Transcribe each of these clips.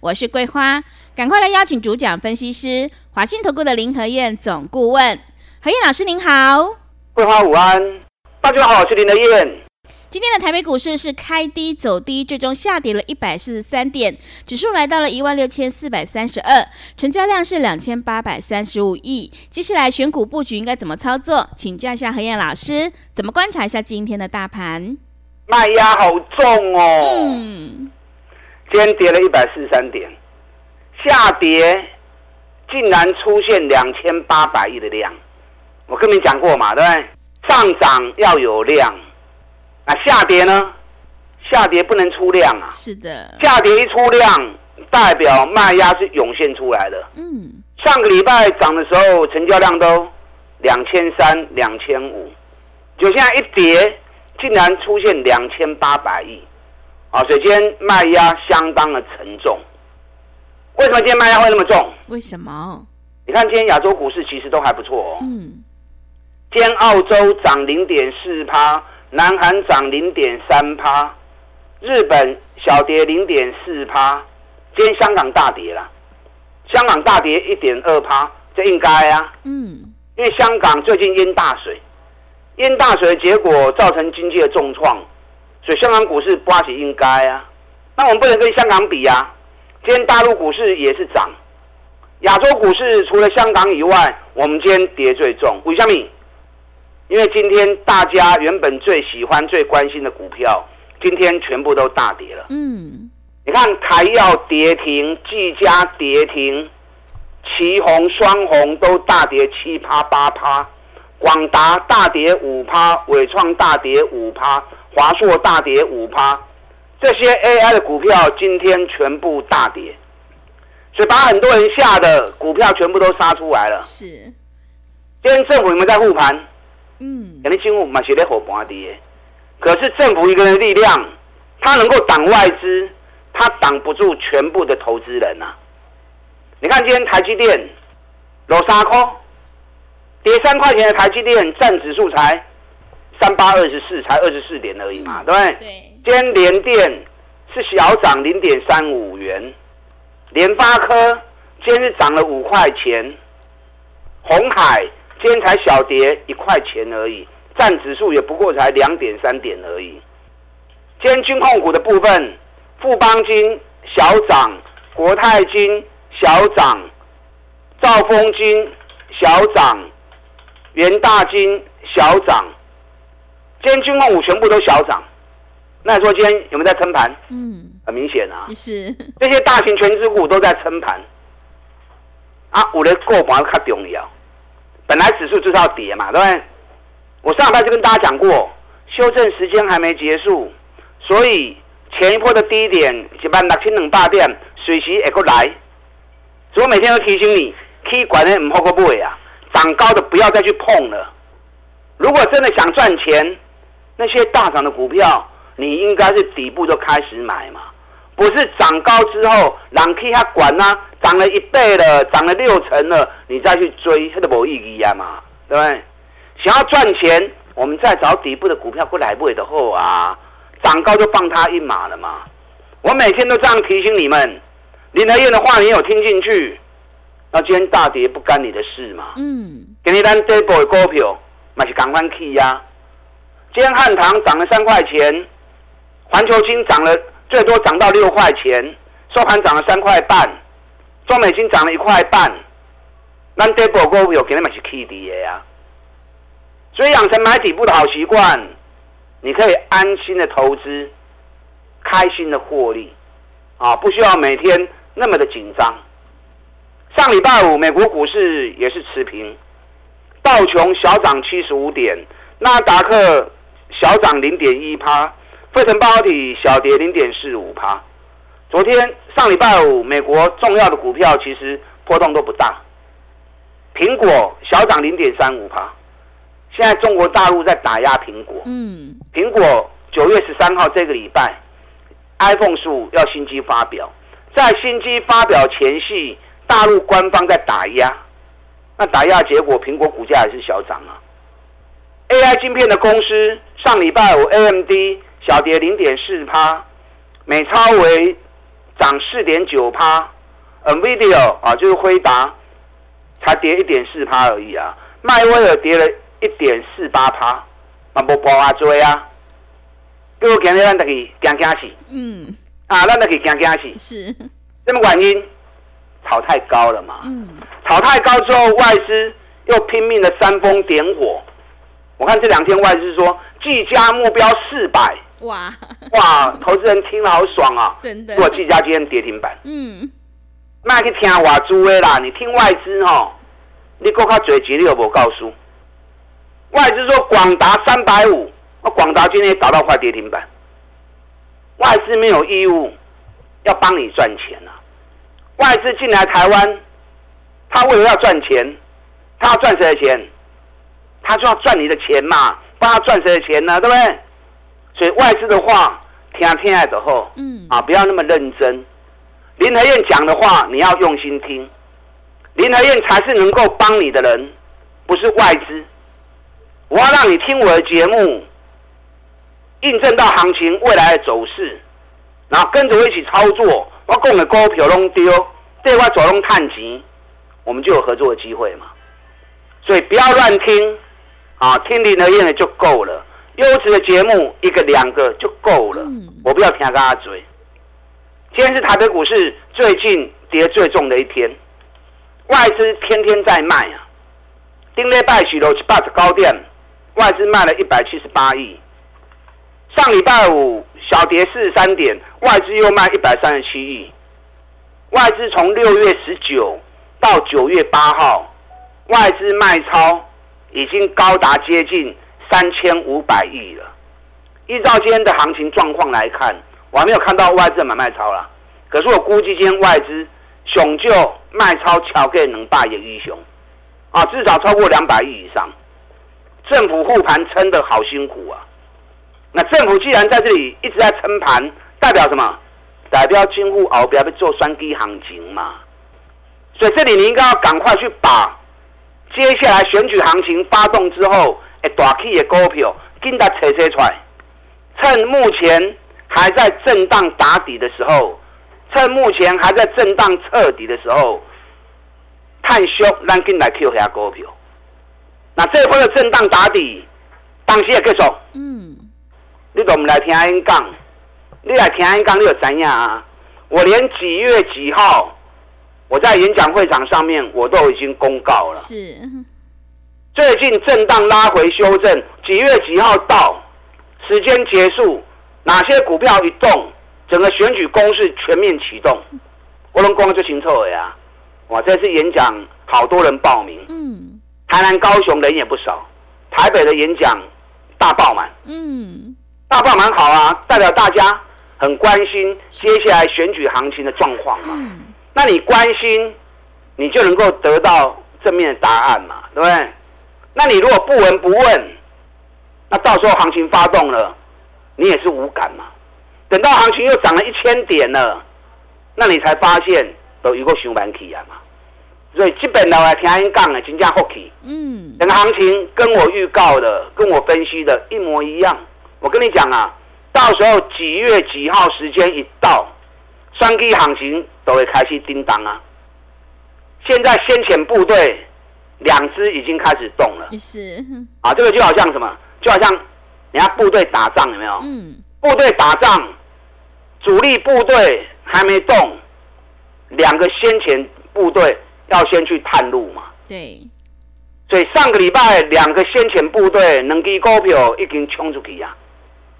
我是桂花，赶快来邀请主讲分析师华信投顾的林和燕总顾问，何燕老师您好，桂花午安，大家好，我是林和燕。今天的台北股市是开低走低，最终下跌了一百四十三点，指数来到了一万六千四百三十二，成交量是两千八百三十五亿。接下来选股布局应该怎么操作？请教一下何燕老师，怎么观察一下今天的大盘？卖压好重哦，嗯，今天跌了一百四十三点，下跌竟然出现两千八百亿的量，我跟你讲过嘛，对不对？上涨要有量。那下跌呢？下跌不能出量啊！是的，下跌一出量，代表卖压是涌现出来的。嗯，上个礼拜涨的时候，成交量都两千三、两千五，就现在一跌，竟然出现两千八百亿，啊！所以今天卖压相当的沉重。为什么今天卖压会那么重？为什么？你看今天亚洲股市其实都还不错哦。嗯，今天澳洲涨零点四趴。南韩涨零点三趴，日本小跌零点四趴，今天香港大跌了，香港大跌一点二趴，这应该啊，嗯，因为香港最近淹大水，淹大水的结果造成经济的重创，所以香港股市刮起应该啊，那我们不能跟香港比啊，今天大陆股市也是涨，亚洲股市除了香港以外，我们今天跌最重，为什么？因为今天大家原本最喜欢、最关心的股票，今天全部都大跌了。嗯，你看台药跌停，技嘉跌停，旗红、双红都大跌七趴八趴，广达大跌五趴，伟创大跌五趴，华硕大跌五趴，这些 AI 的股票今天全部大跌，所以把很多人吓的股票全部都杀出来了。是，今天政府有没有在护盘？嗯，肯定政府嘛是在护盘的，可是政府一个人的力量，他能够挡外资，他挡不住全部的投资人呐、啊。你看今天台积电落三块，跌三块钱的台积电占指数才三八二十四，才二十四点而已嘛，对不对？对。今天联电是小涨零点三五元，联发科今天是涨了五块钱，红海。今天才小跌一块钱而已，占指数也不过才两点三点而已。今天军控股的部分，富邦金小涨，国泰金小涨，兆丰金小涨，元大金小涨。今天军控股全部都小涨，那你说今天有没有在撑盘？嗯，很明显啊，是这些大型权值股都在撑盘。啊，我的购房较重要。本来指数就是要跌嘛，对不对？我上礼拜就跟大家讲过，修正时间还没结束，所以前一波的低点一万六千两百点随时会过来。所以我每天都提醒你，可以管的唔好过不啊，涨高的不要再去碰了。如果真的想赚钱，那些大涨的股票，你应该是底部就开始买嘛，不是涨高之后，让其他管啊。涨了一倍了，涨了六成了，你再去追，它都没意义啊嘛，对不对？想要赚钱，我们再找底部的股票过来买的后啊，涨高就放他一马了嘛。我每天都这样提醒你们，林德燕的话你有听进去？那今天大跌不干你的事嘛。嗯。给你单这波的股票，还是赶快去呀。今天汉唐涨了三块钱，环球金涨了最多涨到六块钱，收盘涨了三块半。中美金涨了一块半，那这波股票肯定是 K D 的呀。所以养成买底部的好习惯，你可以安心的投资，开心的获利，啊，不需要每天那么的紧张。上礼拜五美国股市也是持平，道琼小涨七十五点，纳达克小涨零点一趴，费城半导体小跌零点四五趴。昨天上礼拜五，美国重要的股票其实波动都不大，苹果小涨零点三五趴。现在中国大陆在打压苹果，嗯，苹果九月十三号这个礼拜，iPhone 十五要新机发表，在新机发表前夕，大陆官方在打压，那打压结果，苹果股价还是小涨啊。AI 晶片的公司上礼拜五 AMD 小跌零点四趴，美超为涨四点九趴，NVIDIA 啊就是辉达才跌一点四趴而已啊，迈威尔跌了。一点四八趴，嘛无爆啊追啊！比如今日咱得去惊惊死，嗯，啊，咱得去惊惊死，是，什么原因？炒太高了嘛，嗯，炒太高之后，外资又拼命的煽风点火。我看这两天外资说，技嘉目标四百，哇哇，投资人听了好爽啊！真的，如果技嘉今天跌停板，嗯，那去听我猪的啦，你听外资哦，你够卡嘴急，你有无告诉？外资说广达三百五，那广达今天也打到快跌停板。外资没有义务要帮你赚钱啊！外资进来台湾，他为了要赚钱，他要赚谁的钱？他就要赚你的钱嘛，帮他赚谁的钱呢？对不对？所以外资的话，听听爱的后，嗯啊，不要那么认真。林和燕讲的话，你要用心听。林和燕才是能够帮你的人，不是外资。我要让你听我的节目，印证到行情未来的走势，然后跟着我一起操作。我供的股票拢丢，对外走拢探钱，我们就有合作的机会嘛。所以不要乱听，啊，听林和彦的就够了。优质的节目一个两个就够了，我不要听他嘴。今天是台北股市最近跌最重的一天，外资天天在卖啊，顶礼拜是六七八十高点。外资卖了一百七十八亿，上礼拜五小跌四十三点，外资又卖一百三十七亿。外资从六月十九到九月八号，外资卖超已经高达接近三千五百亿了。依照今天的行情状况来看，我还没有看到外资买卖超了。可是我估计今天外资雄就卖超超过两百亿英雄啊，至少超过两百亿以上。政府护盘撑得好辛苦啊！那政府既然在这里一直在撑盘，代表什么？代表今后后边要做双低行情嘛。所以这里你应该要赶快去把接下来选举行情发动之后，哎，大起的股票，给它扯扯出来。趁目前还在震荡打底的时候，趁目前还在震荡彻底的时候，看凶，让进来 Q 下股票。那这一波的震荡打底，当时也结束。嗯，你都不来听俺讲，你来听俺讲，你就知影啊？我连几月几号，我在演讲会场上面我都已经公告了。是，最近震荡拉回修正，几月几号到，时间结束，哪些股票一动，整个选举攻势全面启动，我能光就清楚了呀。哇，这次演讲好多人报名。嗯。台南、高雄人也不少，台北的演讲大爆满，嗯，大爆满好啊，代表大家很关心接下来选举行情的状况嘛。嗯，那你关心，你就能够得到正面的答案嘛，对不对？那你如果不闻不问，那到时候行情发动了，你也是无感嘛。等到行情又涨了一千点了，那你才发现都有个熊板起啊嘛。所以基本的来听人讲的，真正好气。嗯，整个行情跟我预告的、跟我分析的一模一样。我跟你讲啊，到时候几月几号时间一到，双击行情都会开始叮当啊。现在先遣部队两支已经开始动了。是。啊，这个就好像什么？就好像人家部队打仗有没有？嗯。部队打仗，主力部队还没动，两个先遣部队。要先去探路嘛？对，所以上个礼拜两个先遣部队两支股票已经冲出去呀，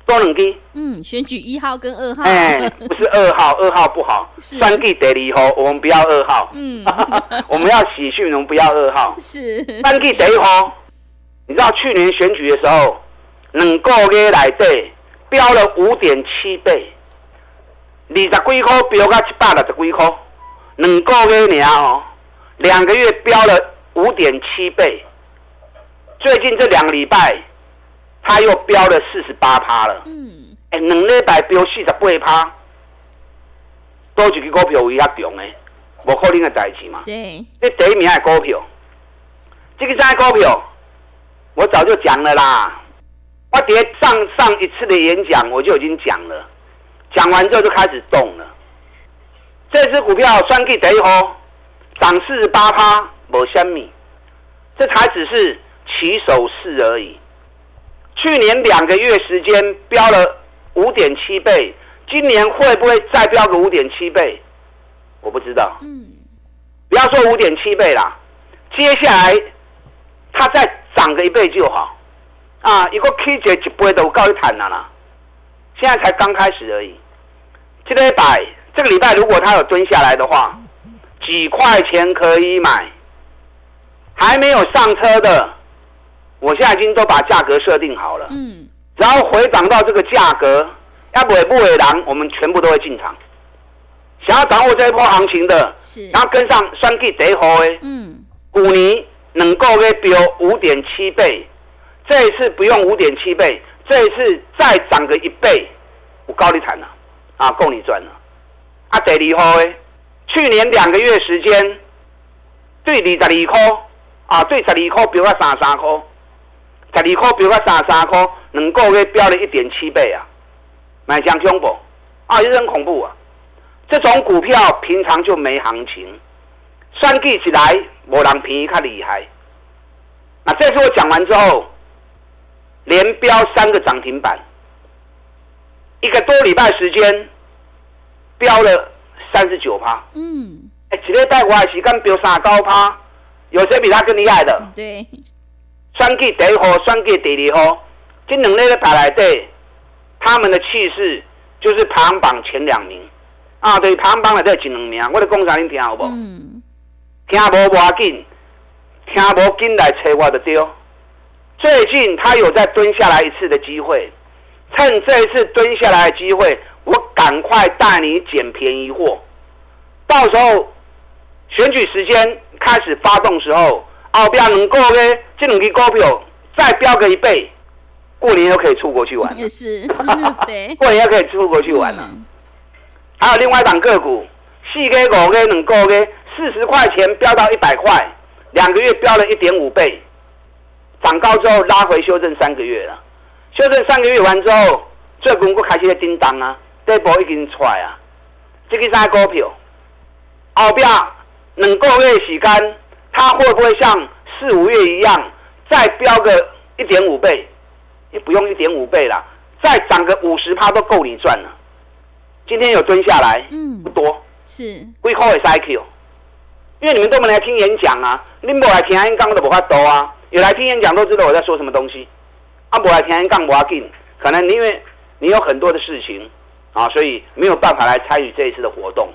多两支。嗯，选举一号跟二号。哎、欸，不是二号，二号不好。是。三 G 第二号，我们不要二号。嗯，我们要喜讯，我们不要二号。是。三 G 第一号，你知道去年选举的时候，两个月来对标了五点七倍，二十几块标到一百六十几块，两个月尔哦，两个月标了五点七倍。最近这两个礼拜，它又飙了四十八趴了。嗯，哎，两礼拜飙四十八趴，多几个股票有遐强诶，无可能的代志嘛。对，这第一名的股票，这个啥股票？我早就讲了啦。我在上上一次的演讲，我就已经讲了。讲完之后就开始动了。这支股票算计第一号，涨四十八趴，无虾米，这才只是起手式而已。去年两个月时间飙了五点七倍，今年会不会再飙个五点七倍？我不知道。不要说五点七倍啦，接下来它再涨个一倍就好。啊，一个 K 姐一倍都告一谈了啦，现在才刚开始而已。这个礼拜，这个礼拜如果它有蹲下来的话，几块钱可以买。还没有上车的，我现在已经都把价格设定好了。嗯。然后回涨到这个价格，要不不为狼，我们全部都会进场。想要掌握这一波行情的，是。然后跟上双 K 第一号的，嗯。五年能够给标五点七倍，这一次不用五点七倍，这一次再涨个一倍，我高利谈了。啊，够你赚了！啊，第二号的，去年两个月时间，对二十二块，啊，对十二块标到三十三块，十二块飙到三十三块，两个月飙了一点七倍啊，蛮像恐怖，啊，也很恐怖啊！这种股票平常就没行情，算计起来没人便宜较厉害。那这次我讲完之后，连飙三个涨停板。一个多礼拜时间，飙了三十九趴。嗯，哎，几个带过来时间飙三高趴，有谁比他更厉害的？对，双 K 第一号，双 K 第二号，这两类的打来对，他们的气势就是排行榜前两名。啊，对，排行榜的这前两名，我的讲啥你听好不？嗯，听无无要紧，听无紧来找我的丢。最近他有再蹲下来一次的机会。趁这一次蹲下来的机会，我赶快带你捡便宜货。到时候选举时间开始发动时候，后边两个月，这两支股票再飙个一倍，过年又可以出国去玩。也是，对，过年又可以出国去玩了。嗯、还有另外一档个股，四个五个两个月，四十块钱飙到一百块，两个月飙了一点五倍，涨高之后拉回修正三个月了。修正三个月完之后，这股股开始在叮当啊，这波已经出来啊。这个啥股票？后边两个月时间，它会不会像四五月一样再飙个一点五倍？也不用一点五倍了，再涨个五十趴都够你赚了。今天有蹲下来，嗯，不多，是贵口的 cycle，因为你们都没来听演讲啊，你们不来听演讲都不怕多啊，有来听演讲都知道我在说什么东西。阿伯来天天杠不要紧，可能因为你有很多的事情啊，所以没有办法来参与这一次的活动。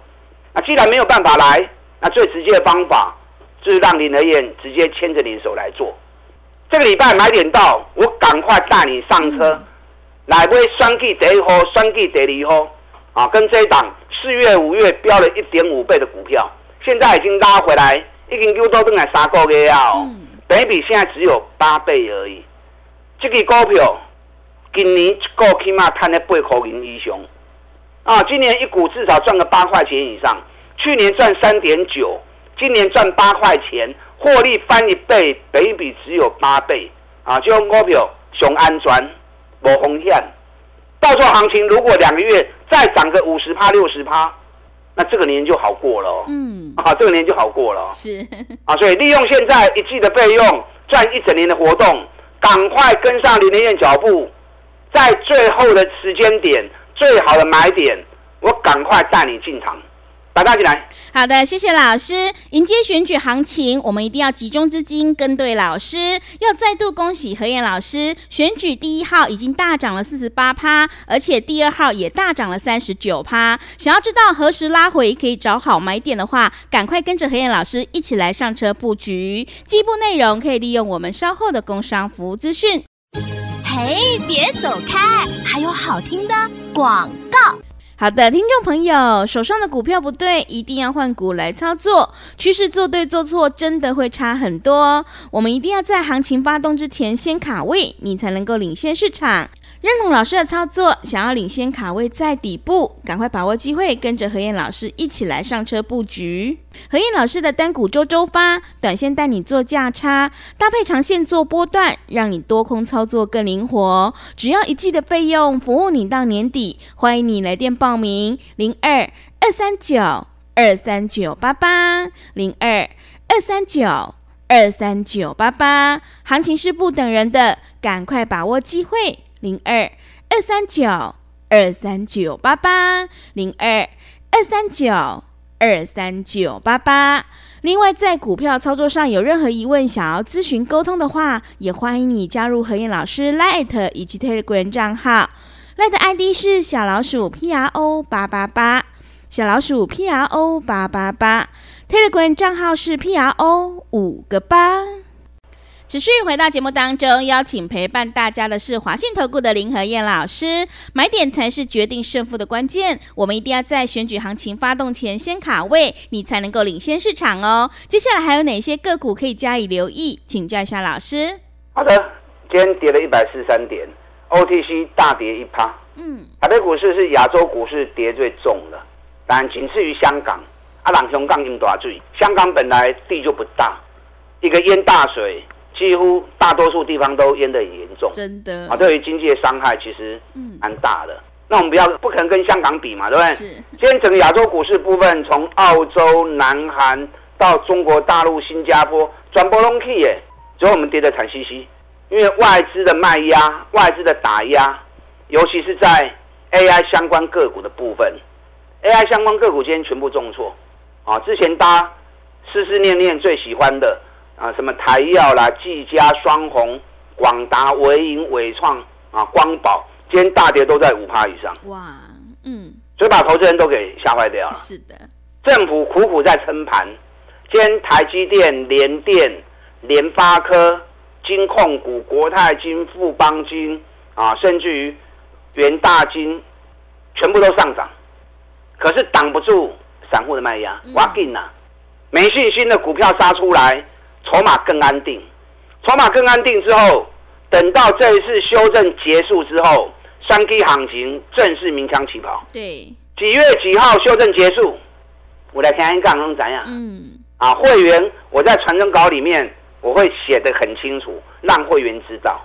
那既然没有办法来，那最直接的方法就是让林德燕直接牵着你的手来做。这个礼拜买点到，我赶快带你上车，嗯、来买双 G 第一号、双 G 第二号啊，跟这一档四月、五月飙了一点五倍的股票，现在已经拉回来，已经又到登来三个月啊，本益比现在只有八倍而已。这个股票今年一个起码赚了八块钱以上啊！今年一股至少赚个八块钱以上。去年赚三点九，今年赚八块钱，获利翻一倍，本益比只有八倍啊！就用股票熊安全，无风险。到时候行情如果两个月再涨个五十趴、六十趴，那这个年就好过了。嗯，啊，这个年就好过了。是 啊，所以利用现在一季的费用赚一整年的活动。赶快跟上林和彦脚步，在最后的时间点，最好的买点，我赶快带你进场。打大进来。好的，谢谢老师。迎接选举行情，我们一定要集中资金，跟对老师。要再度恭喜何燕老师，选举第一号已经大涨了四十八趴，而且第二号也大涨了三十九趴。想要知道何时拉回可以找好买点的话，赶快跟着何燕老师一起来上车布局。进一步内容可以利用我们稍后的工商服务资讯。嘿，别走开，还有好听的广告。好的，听众朋友，手上的股票不对，一定要换股来操作。趋势做对做错，真的会差很多。我们一定要在行情发动之前先卡位，你才能够领先市场。认同老师的操作，想要领先卡位在底部，赶快把握机会，跟着何燕老师一起来上车布局。何燕老师的单股周周发，短线带你做价差，搭配长线做波段，让你多空操作更灵活。只要一季的费用，服务你到年底。欢迎你来电报名：零二二三九二三九八八零二二三九二三九八八。行情是不等人的，赶快把握机会。零二二三九二三九八八，零二二三九二三九八八。另外，在股票操作上有任何疑问，想要咨询沟通的话，也欢迎你加入何燕老师 Light 以及 Telegram 账号。Light ID 是小老鼠 P R O 八八八，小老鼠 P R O 八八八。Telegram 账号是 P R O 五个八。持续回到节目当中，邀请陪伴大家的是华信投顾的林和燕老师。买点才是决定胜负的关键，我们一定要在选举行情发动前先卡位，你才能够领先市场哦。接下来还有哪些个股可以加以留意？请教一下老师。好的，今天跌了一百四十三点，OTC 大跌一趴。嗯，台北股市是亚洲股市跌最重的，但仅次于香港。啊朗雄杠英大水，香港本来地就不大，一个淹大水。几乎大多数地方都淹得很严重，真的啊，对于经济的伤害其实蛮大的。嗯、那我们不要不可能跟香港比嘛，对不对？是。今天整个亚洲股市部分，从澳洲、南韩到中国大陆、新加坡，转波隆 K 耶，只有我们跌得惨兮兮，因为外资的卖压、外资的打压，尤其是在 AI 相关个股的部分，AI 相关个股今天全部重挫啊！之前大家思思念念最喜欢的。啊，什么台药啦、技嘉、双红、广达、纬颖、纬创啊、光宝，今天大跌都在五趴以上。哇，嗯，所以把投资人都给吓坏掉了。是的，政府苦苦在撑盘，今天台积电、联电、联发科、金控股、国泰金、富邦金啊，甚至于元大金，全部都上涨，可是挡不住散户的卖压。哇劲呐，没信心的股票杀出来。筹码更安定，筹码更安定之后，等到这一次修正结束之后，三 K 行情正式鸣枪起跑。对，几月几号修正结束？我来看一看能怎样？嗯，啊，会员我在传真稿里面我会写得很清楚，让会员知道。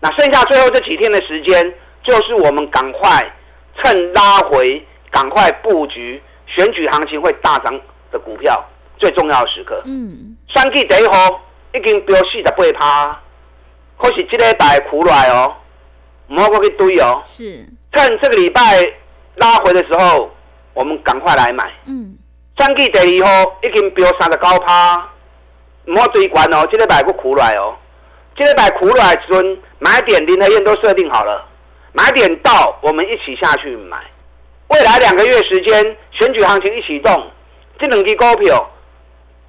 那剩下最后这几天的时间，就是我们赶快趁拉回，赶快布局选举行情会大涨的股票。最重要的时刻，嗯，选举第一号已经飙四十八趴，可是这个礼拜苦来哦，唔好过去堆哦。是，趁这个礼拜拉回的时候，我们赶快来买。嗯，选举第二号已经飙三十九趴，唔好追关哦，这个礼拜过苦来哦，这个礼拜苦来时阵买点林和燕都设定好了，买点到我们一起下去买。未来两个月时间，选举行情一启动，这两支股票。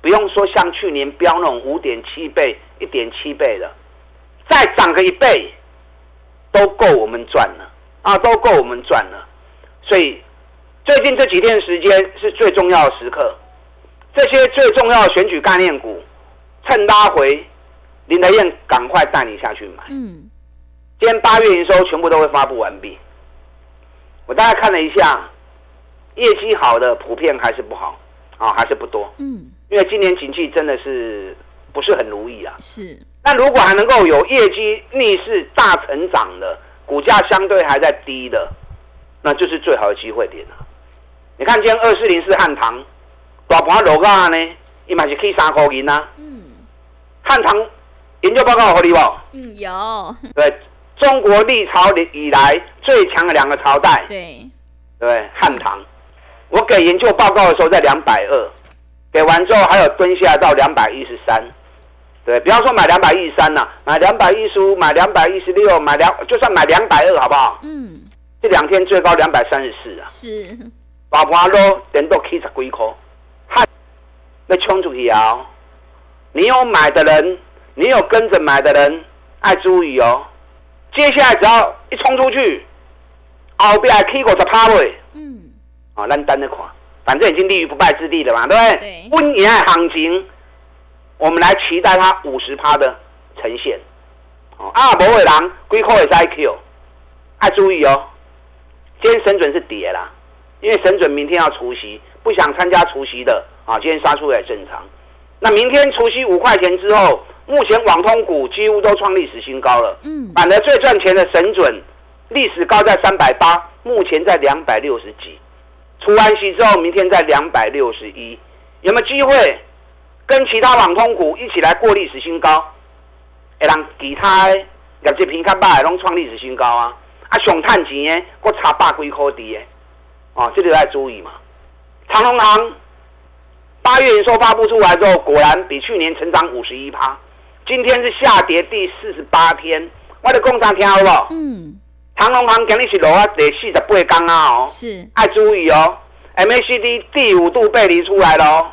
不用说，像去年飙那种五点七倍、一点七倍的，再涨个一倍，都够我们赚了啊！都够我们赚了。所以最近这几天的时间是最重要的时刻，这些最重要的选举概念股，趁拉回，林德燕赶快带你下去买。嗯。今天八月营收全部都会发布完毕。我大概看了一下，业绩好的普遍还是不好啊，还是不多。嗯。因为今年景气真的是不是很如意啊？是。那如果还能够有业绩逆势大成长的，股价相对还在低的，那就是最好的机会点了。你看今天二四零四汉唐，大盘落价呢，伊嘛是可以三块银啊。嗯。汉唐研究报告有给你不？嗯，有。对，中国历朝以来最强的两个朝代。对。对，汉唐，我给研究报告的时候在两百二。给完之后还有蹲下来到两百一十三，对，比方说买两百一十三呐，买两百一十五，买两百一十六，买两就算买两百二好不好？嗯，这两天最高两百三十四啊。是，把盘都等到七十几块，哈，被冲出去啊！你有买的人，你有跟着买的人，爱注意哦。接下来只要一冲出去，后边还起五十趴位，嗯，啊，咱等着看，反正已经立于不败之地了嘛，对不对？温年对行情，我们来期待它五十趴的呈现。哦，啊，无的人龟壳也是 IQ，爱注意哦。今天神准是跌啦，因为神准明天要除夕，不想参加除夕的啊，今天杀出来正常。那明天除夕五块钱之后，目前网通股几乎都创历史新高了。嗯，反而最赚钱的神准，历史高在三百八，目前在两百六十几。除完息之后，明天在两百六十一，有没有机会跟其他网通股一起来过历史新高？会让其他业绩评较歹，拢创历史新高啊！啊，想赚钱的，我差百几块的，哦，这里要注意嘛。长隆行八月营收发布出来之后，果然比去年成长五十一趴。今天是下跌第四十八天，我的工厂听好不？嗯。长荣航今日是落啊第四十八天啊哦。是。爱注意哦，MACD 第五度背离出来了哦。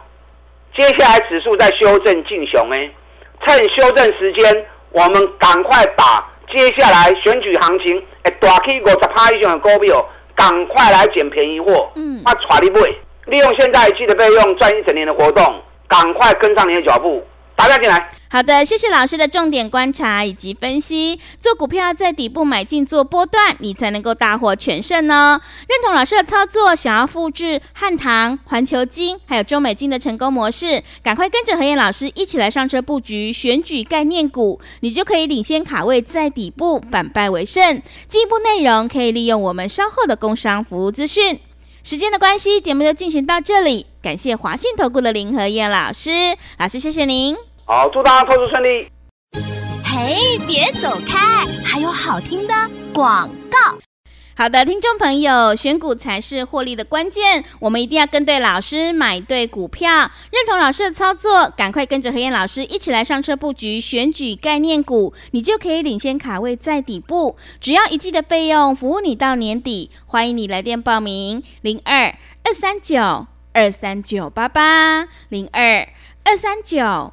接下来指数在修正进熊诶，趁修正时间，我们赶快把接下来选举行情诶大 K 五十趴以上的股票，赶快来捡便宜货。嗯。啊，带你买，利用现在季的备用赚一整年的活动，赶快跟上你的脚步。大家进来。好的，谢谢老师的重点观察以及分析。做股票在底部买进做波段，你才能够大获全胜哦。认同老师的操作，想要复制汉唐、环球金还有中美金的成功模式，赶快跟着何燕老师一起来上车布局选举概念股，你就可以领先卡位在底部，反败为胜。进一步内容可以利用我们稍后的工商服务资讯。时间的关系，节目就进行到这里。感谢华信投顾的林和燕老师，老师谢谢您。好，祝大家投资顺利。嘿，别走开，还有好听的广告。好的，听众朋友，选股才是获利的关键，我们一定要跟对老师，买对股票，认同老师的操作，赶快跟着何燕老师一起来上车布局选举概念股，你就可以领先卡位在底部，只要一季的费用，服务你到年底。欢迎你来电报名：零二二三九二三九八八零二二三九。